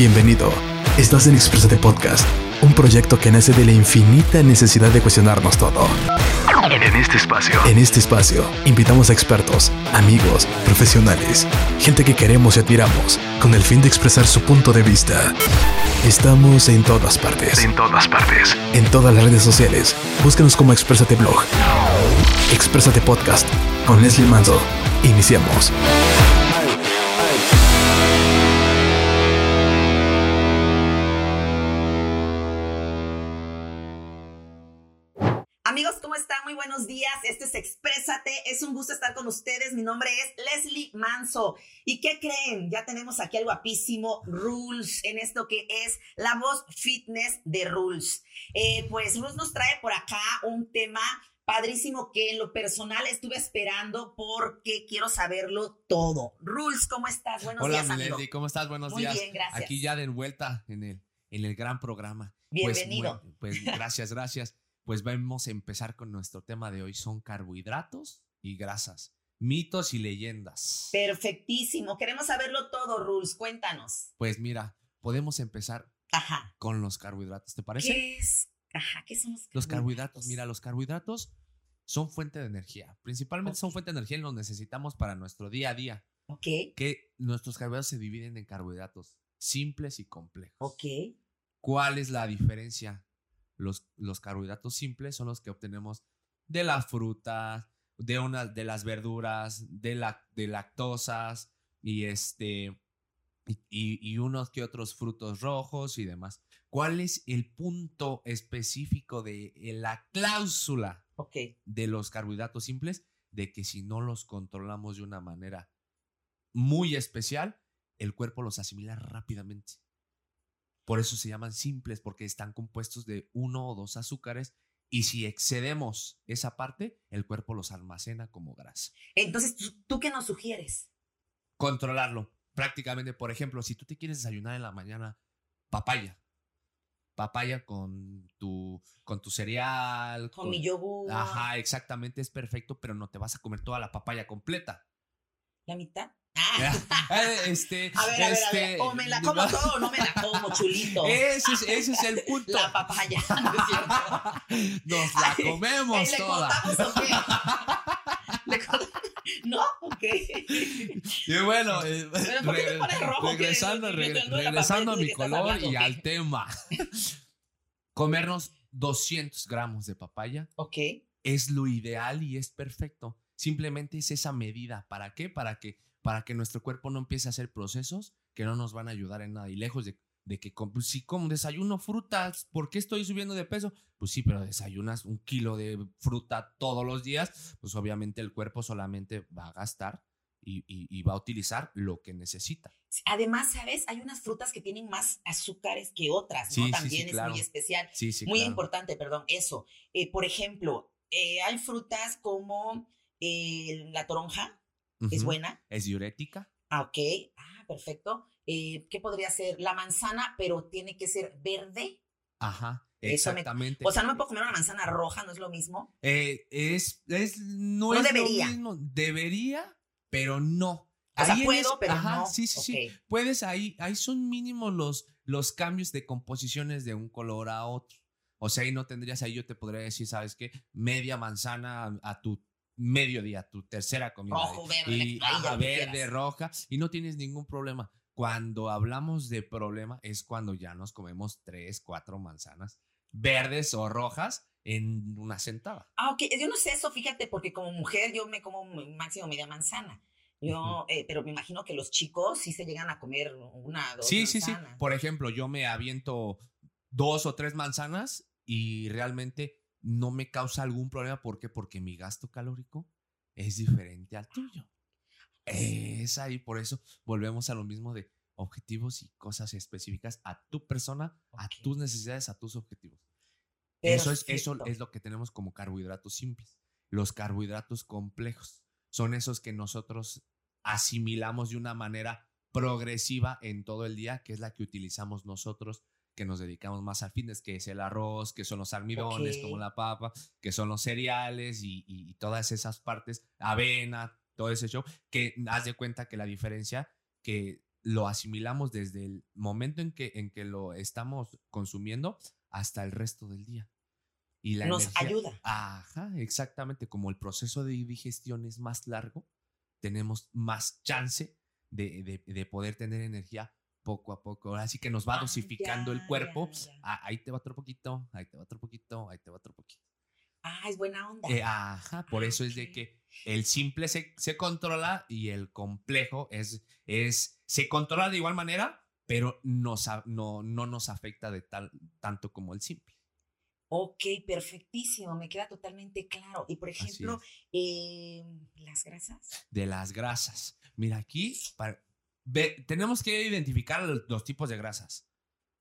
Bienvenido. Estás en Exprésate Podcast, un proyecto que nace de la infinita necesidad de cuestionarnos todo. En este espacio, en este espacio, invitamos a expertos, amigos, profesionales, gente que queremos y admiramos, con el fin de expresar su punto de vista. Estamos en todas partes. En todas partes. En todas las redes sociales. Búscanos como Exprésate Blog. Exprésate Podcast con Leslie Manzo. Iniciamos. Es un gusto estar con ustedes. Mi nombre es Leslie Manso. ¿Y qué creen? Ya tenemos aquí al guapísimo Rules en esto que es la voz fitness de Rules. Eh, pues Rules nos trae por acá un tema padrísimo que en lo personal estuve esperando porque quiero saberlo todo. Rules, ¿cómo estás? Buenos Hola, días, amigo. Leslie, ¿cómo estás? Buenos Muy días. bien, gracias. Aquí ya de vuelta en el, en el gran programa. Bienvenido. Pues, muy- pues gracias, gracias. Pues vamos a empezar con nuestro tema de hoy. Son carbohidratos y grasas, mitos y leyendas. Perfectísimo. Queremos saberlo todo, Rules. Cuéntanos. Pues mira, podemos empezar Ajá. con los carbohidratos, ¿te parece? ¿Qué es? Ajá, ¿qué son los Los carbohidratos, mira, los carbohidratos son fuente de energía. Principalmente son fuente de energía y los necesitamos para nuestro día a día. Ok, Que nuestros carbohidratos se dividen en carbohidratos simples y complejos. ok. ¿Cuál es la diferencia? Los, los carbohidratos simples son los que obtenemos de la fruta, de, una, de las verduras, de, la, de lactosas y, este, y, y- unos que otros frutos rojos y demás. ¿Cuál es el punto específico de la cláusula de los carbohidratos simples? De que si no los controlamos de una manera muy especial, el cuerpo los asimila rápidamente. Por eso se llaman simples, porque están compuestos de uno o dos azúcares. Y si excedemos esa parte, el cuerpo los almacena como grasa. Entonces, ¿tú, tú qué nos sugieres? Controlarlo. Prácticamente, por ejemplo, si tú te quieres desayunar en la mañana, papaya. Papaya con tu, con tu cereal. Con mi yogur. Ajá, exactamente, es perfecto, pero no te vas a comer toda la papaya completa. ¿La mitad? Ah. Este, A ver, a ver, a este, ver. O me la como todo o no me la como, chulito. Ese es, ese es el punto. La papaya. ¿no es cierto? Nos la comemos ¿Le toda. contamos o qué? ¿Le contamos? ¿No? Ok. Y bueno, eh, Pero ¿por qué te regre- pones rojo? Regresando, la regresando a papaya, ¿de mi color hablando, y al tema. Comernos 200 gramos de papaya Ok. es lo ideal y es perfecto. Simplemente es esa medida. ¿Para qué? Para que, para que nuestro cuerpo no empiece a hacer procesos que no nos van a ayudar en nada. Y lejos de, de que pues, si como desayuno frutas, ¿por qué estoy subiendo de peso? Pues sí, pero desayunas un kilo de fruta todos los días, pues obviamente el cuerpo solamente va a gastar y, y- y va a utilizar lo que necesita. Además, ¿sabes? Hay unas frutas que tienen más azúcares que otras, ¿no? Sí, sí, sí, También es claro. muy especial. Sí, sí, muy claro. importante, perdón, eso. Eh, por ejemplo, eh, hay frutas como eh, la toronja, es buena. Es diurética. Ah, ok. Ah, perfecto. Eh, ¿Qué podría ser? La manzana, pero tiene que ser verde. Ajá, Eso me- exactamente. O sea, no me puedo comer una manzana roja, ¿no es lo mismo? Eh, es, es, no, No es debería. lo mismo. Debería, pero no. O sea, Ahí en puedo, pero ajá, no. Sí, sí, sí. Puedes ahí, ahí son mínimos los, los cambios de composiciones de un color a otro. O sea, ahí no tendrías, ahí yo te podría decir, ¿sabes qué? Media manzana a, a tu mediodía, tu tercera comida. Rojo, verde, y, ajá, verde, roja, y no tienes ningún problema. Cuando hablamos de problema es cuando ya nos comemos tres, cuatro manzanas verdes o rojas en una sentada. Ah, ok. Yo no sé eso, fíjate, porque como mujer yo me como máximo media manzana. Yo, eh, pero me imagino que los chicos sí se llegan a comer una, dos Sí, sí, sí. manzanas. Por ejemplo, yo me aviento dos o tres manzanas y realmente no me causa algún problema. ¿Por qué? Porque mi gasto calórico es diferente al tuyo. Es ahí, por eso volvemos a lo mismo de objetivos y cosas específicas a tu persona, a tus necesidades, a tus objetivos. Eso es, eso es lo que tenemos como carbohidratos simples. Los carbohidratos complejos son esos que nosotros asimilamos de una manera progresiva en todo el día, que es la que utilizamos nosotros, que nos dedicamos más al fitness, que es el arroz, que son los almidones, como la papa, que son los cereales y, y- y todas esas partes, avena, todo ese show, que haz de cuenta que la diferencia, que lo asimilamos desde el momento en que, en que lo estamos consumiendo hasta el resto del día. Y la Nos energía- ayuda. Ajá, exactamente. Como el proceso de digestión es más largo, tenemos más chance de, de- de poder tener energía poco a poco. Así que nos va Ah, dosificando ya, el cuerpo. ya, ya. Ah, ahí te va otro poquito, ahí te va otro poquito, ahí te va otro poquito. Ah, es buena onda. Eh, ajá, por Ah, eso es de que el simple se, se controla y el complejo es, es, se controla de igual manera, pero nos no, no nos afecta de tal, tanto como el simple. Ok, perfectísimo, me queda totalmente claro. Y por ejemplo, eh, las grasas. De las grasas. Mira, aquí para- ve- tenemos que identificar los, los tipos de grasas.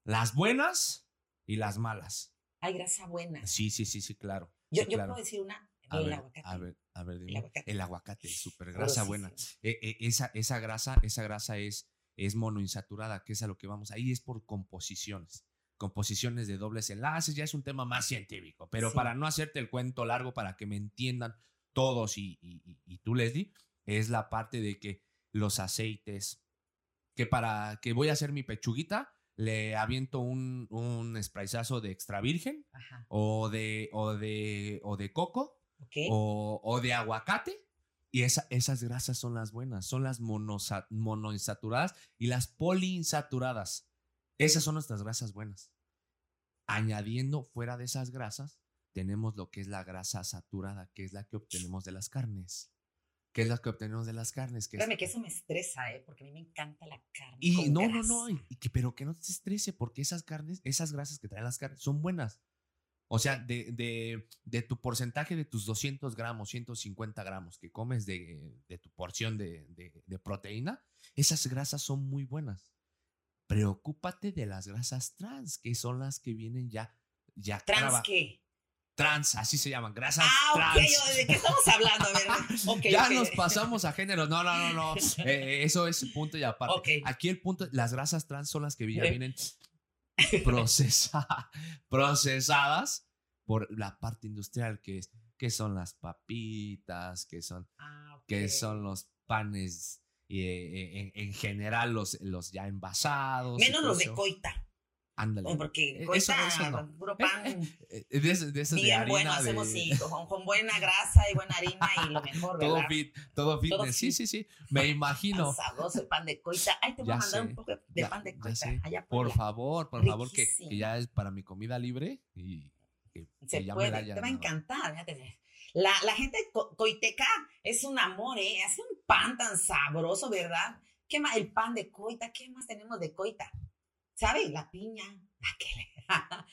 Las buenas y las malas. Hay grasa buena. Sí, sí, sí, sí, claro. Yo, sí, yo claro. puedo decir una, A el ver, aguacate. a ver, a ver, dime. aguacate. El aguacate, súper grasa buena. Eh, eh, esa, esa grasa, esa grasa es, es monoinsaturada, que es a lo que vamos. Ahí es por composiciones. Composiciones de dobles enlaces, ya es un tema más científico. Pero Sí. para no hacerte el cuento largo, para que me entiendan todos y- y tú, Leslie, es la parte de que los aceites, que para que voy a hacer mi pechuguita, le aviento un, un sprayzazo de extra virgen Ajá. o de, o de, o de coco o, o de aguacate. Y esa- esas grasas son las buenas, son las monosa- monoinsaturadas y las poliinsaturadas. Esas son nuestras grasas buenas. Añadiendo fuera de esas grasas, tenemos lo que es la grasa saturada, que es la que obtenemos de las carnes. Que es la que obtenemos de las carnes. Que es- que eso me estresa, ¿eh? Porque a mí me encanta la carne. y no, no, no, y, y que, pero que no te estrese, porque esas carnes, esas grasas que traen las carnes son buenas. O sea, de, de, de tu porcentaje de tus 200 gramos, 150 gramos que comes de, de tu porción de, de- de proteína, esas grasas son muy buenas. Preocúpate de las grasas trans, que son las que vienen ya. ya ¿Trans qué? Trans, así se llaman, grasas Ah, ok, trans. ¿de qué estamos hablando? A ver, ok, ya nos pasamos a género. No, no, no, no. Eh, eso es punto y aparte. Aquí el punto, las grasas trans son las que ya Eh. vienen procesa- procesadas por la parte industrial, que es que son las papitas, que son, Ah, que son los panes y, eh, en, en general los, los ya envasados. Menos los de coita. Ándale. Porque Eh, coita, eso- eso no. puro pan. Eh, eh, de, ese- de esos de Bien harina bueno, hacemos con, con buena grasa y buena harina y lo mejor, todo fit, todo fitness. sí, sí, sí. Me imagino. Sabroso el pan de coita. Ay, te voy Ya a mandar sé, un poco de ya- pan de coita. Allá Por Puebla. favor, por favor, que, que ya es para mi comida libre y que, Se que puede, te va a encantar. fíjate. La, la gente co- coiteca es un amor, ¿eh? Hace un pan tan sabroso, ¿verdad? ¿Qué más? El pan de coita, ¿qué más tenemos de coita? ¿Sabes? La piña.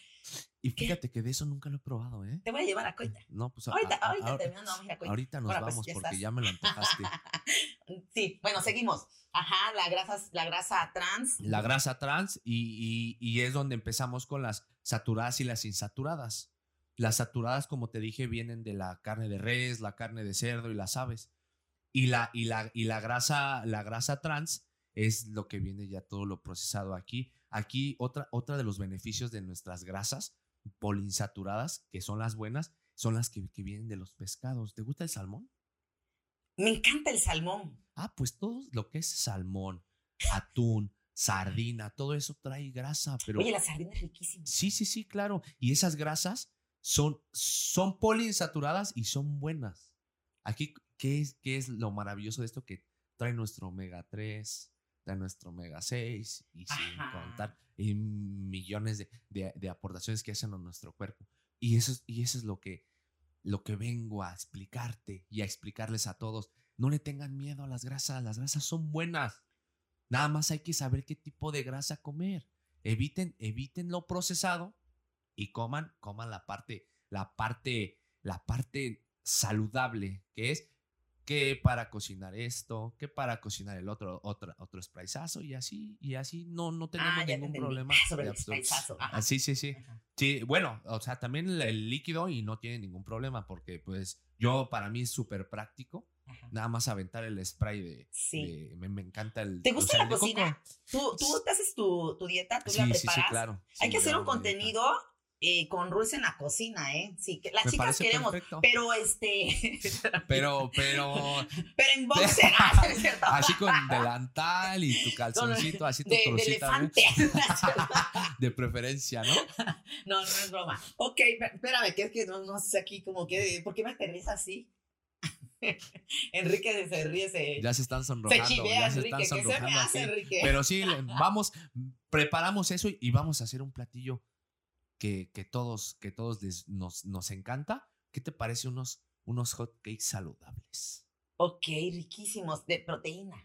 Y fíjate que de eso nunca lo he probado, ¿eh? Te voy a llevar a coita. No, pues Ahorita, a- a- ahorita terminando, vamos a ir a coita. ahorita nos Ahora, pues, vamos ya porque estás. ya me lo antojaste. Sí, bueno, seguimos. Ajá, la grasa, la grasa trans. La grasa trans y, y- y es donde empezamos con las saturadas y las insaturadas. Las saturadas, como te dije, vienen de la carne de res, la carne de cerdo y las aves. Y la, y la, y la grasa, la grasa trans es lo que viene ya todo lo procesado aquí. Aquí otra, otra de los beneficios de nuestras grasas poliinsaturadas, que son las buenas, son las que, que vienen de los pescados. ¿Te gusta el salmón? Me encanta el salmón. Ah, pues todo lo que es salmón, atún, sardina, todo eso trae grasa, pero Oye, la sardina es riquísima. sí, sí, sí, claro. Y esas grasas son, son poliinsaturadas y son buenas. Aquí, ¿qué es, ¿qué es lo maravilloso de esto? Que trae nuestro omega 3, trae nuestro omega 6 y sin Ajá. contar y millones de, de- de aportaciones que hacen a nuestro cuerpo. Y eso, es- y eso es lo que, lo que vengo a explicarte y a explicarles a todos. No le tengan miedo a las grasas, las grasas son buenas. Nada más hay que saber qué tipo de grasa comer. Eviten, eviten lo procesado y coman, coman la parte, la parte, la parte saludable, que es que para cocinar esto, que para cocinar el otro, otro, otro sprayzazo y así, y así no, no tenemos Ah, ya te ningún entendí. problema. Sobre el. Ah, sí, sí, sí. Ajá. Sí, bueno, o sea, también el, el líquido y no tiene ningún problema porque pues yo para mí es súper práctico, Ajá. nada más aventar el spray de, Sí. de- me, me encanta el... ¿Te o gusta sea, la cocina? ¿Tú, tú te haces tu, tu dieta, tú Sí, la sí, preparas. sí, claro. Hay Sí, que hacer un mi dieta. Eh, con Rules en la cocina, ¿eh? Sí, que las Me chicas queremos, perfecto. pero este, Pero, pero, pero en boxer, ah, ¿no es cierto? así con delantal y tu calzoncito, así tu de, de elefante. de preferencia, ¿no? No, no es broma. Ok, espérame, que es que no, no sé aquí como que, ¿por qué me aterriza así? Enrique se ríe, se, Ya se están se sonrojando, chivea, ya se Enrique. están ¿Qué se sonrojando hace. Enrique? Pero sí, vamos, preparamos eso y vamos a hacer un platillo que, que todos, que todos les- nos, nos encanta. ¿Qué te parece unos, unos hot cakes saludables? Ok, riquísimos, de proteína,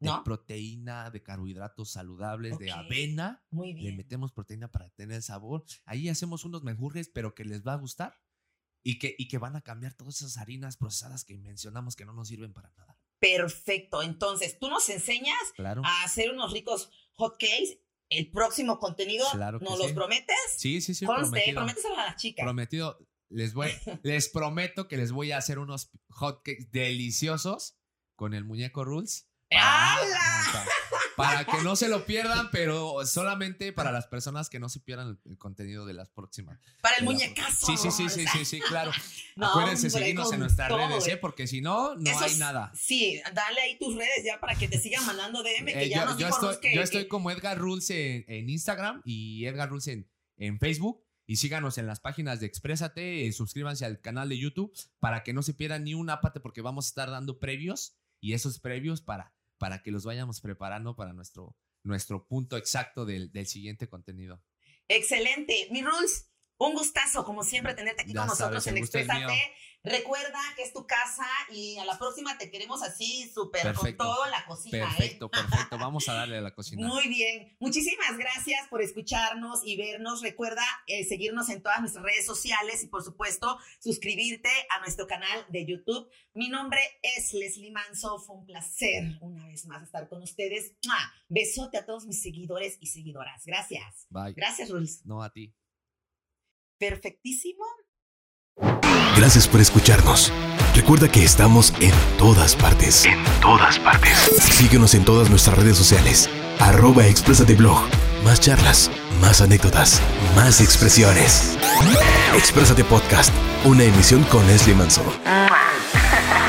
De ¿no? proteína, de carbohidratos saludables, de Ok. avena. Muy Le bien. metemos proteína para tener sabor. Ahí hacemos unos menjurjes, pero que les va a gustar y que, y que van a cambiar todas esas harinas procesadas que mencionamos que no nos sirven para nada. Perfecto. Entonces, tú nos enseñas Claro. a hacer unos ricos hot cakes. El próximo contenido, Claro ¿nos sí. los prometes? Sí, sí, sí. Conste, a las chicas. Prometido. Les voy, les prometo que les voy a hacer unos hotcakes deliciosos con el muñeco Rules. ¡Hala! Para, para que no se lo pierdan, pero solamente para las personas que no se pierdan el, contenido de las próximas. Para el muñecazo. Sí, sí, sí, sí, sí, sí, claro. No, Acuérdense hombre, seguirnos en nuestras todo, redes, eh. Porque si no, no hay nada. Sí, dale ahí tus redes ya para que te sigan mandando DM. Que Eh, ya yo, nos yo dijo estoy, Rus que- yo que- estoy como Edgar Rules en, en Instagram y Edgar Rules en, en Facebook. Y síganos en las páginas de Exprésate, eh, suscríbanse al canal de YouTube para que no se pierdan ni una parte porque vamos a estar dando previos y esos previos para, para que los vayamos preparando para nuestro, nuestro punto exacto del, del siguiente contenido. Excelente. Mi Rules, un gustazo, como siempre, tenerte aquí Ya con nosotros sabes, en Exprésate. Recuerda que es tu casa y a la próxima te queremos así, súper con todo en la cocina. ¿eh? Perfecto, perfecto. Vamos a darle a la cocina. Muy bien. Muchísimas gracias por escucharnos y vernos. Recuerda eh, seguirnos en todas nuestras redes sociales y, por supuesto, suscribirte a nuestro canal de YouTube. Mi nombre es Leslie Manso. Fue un placer una vez más estar con ustedes. ¡Mua! Besote a todos mis seguidores y seguidoras. Gracias. Bye. Gracias, Rules. No a ti. Perfectísimo. Gracias por escucharnos. Recuerda que estamos en todas partes. En todas partes. Síguenos en todas nuestras redes sociales. Arroba Exprésate Blog. Más charlas, más anécdotas, más expresiones. Exprésate Podcast. Una emisión con Leslie Manso.